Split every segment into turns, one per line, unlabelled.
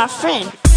my friend.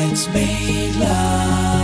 Hands made love.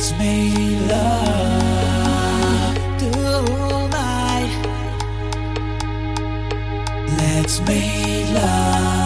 Love. Let's make love.